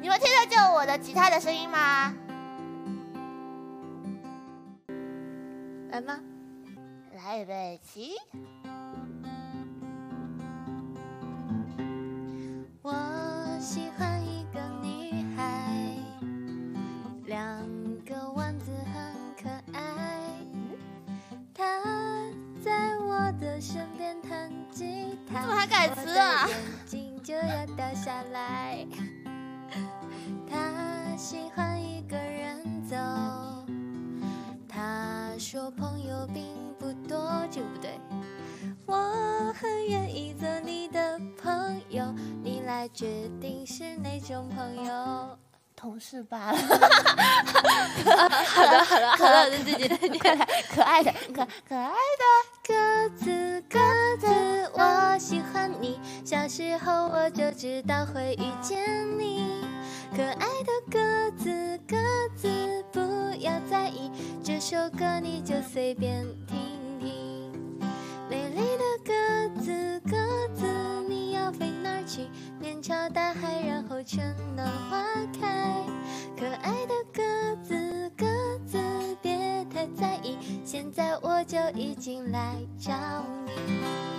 你们听得见我的吉他的声音吗？来吗？来，预备起。我喜欢一个女孩，两个丸子很可爱。她在我的身边弹吉他，怎么还改词啊眼睛就要掉下来。她喜欢一个人走，他说朋友并不多，这个不对。我很愿意做你的朋友，你来决定是哪种朋友。同事罢了，好的，好的，好的，对对对对对。可爱的，可可爱的。鸽子，鸽子，我喜欢你。小时候我就知道会遇见你。首歌你就随便听听。美丽的鸽子，鸽子，你要飞哪儿去？面朝大海，然后春暖花开。可爱的鸽子，鸽子，别太在意，现在我就已经来找你。